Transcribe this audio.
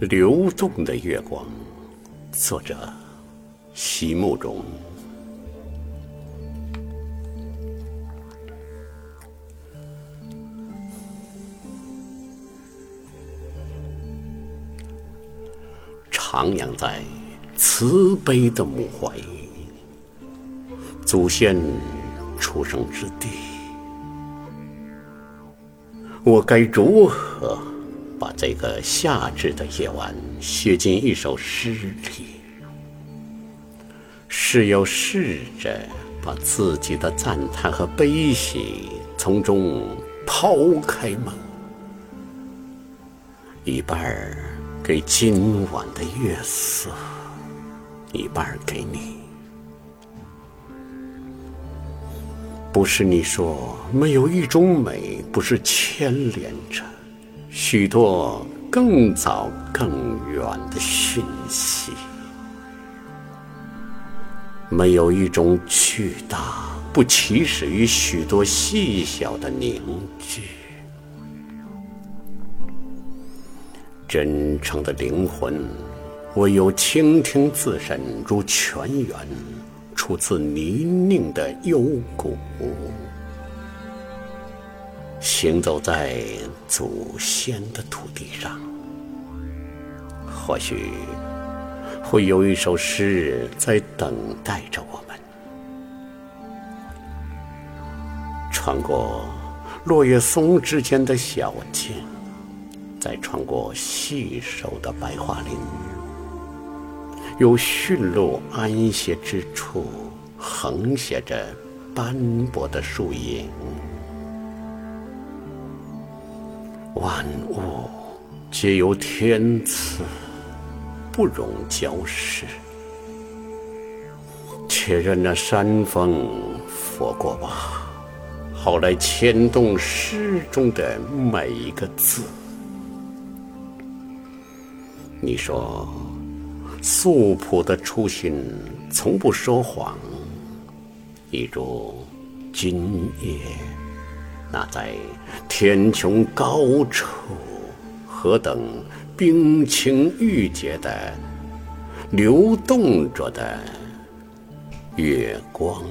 流动的月光，作者席慕容。徜徉在慈悲的母怀，祖先出生之地，我该如何把这个夏至的夜晚写进一首诗里？是要试着把自己的赞叹和悲喜从中抛开吗？一半儿。给今晚的月色，一半儿给你。不是你说没有一种美不是牵连着许多更早更远的讯息？没有一种巨大不起始于许多细小的凝聚？真诚的灵魂，唯有倾听自身如泉源，出自泥泞的幽谷，行走在祖先的土地上。或许会有一首诗在等待着我们，穿过落叶松之间的小径。再穿过细瘦的白桦林，有驯鹿安歇之处，横斜着斑驳的树影。万物皆由天赐，不容交失。且任那山峰拂过吧，好来牵动诗中的每一个字。你说，素朴的初心从不说谎，一如今夜那在天穹高处何等冰清玉洁的流动着的月光。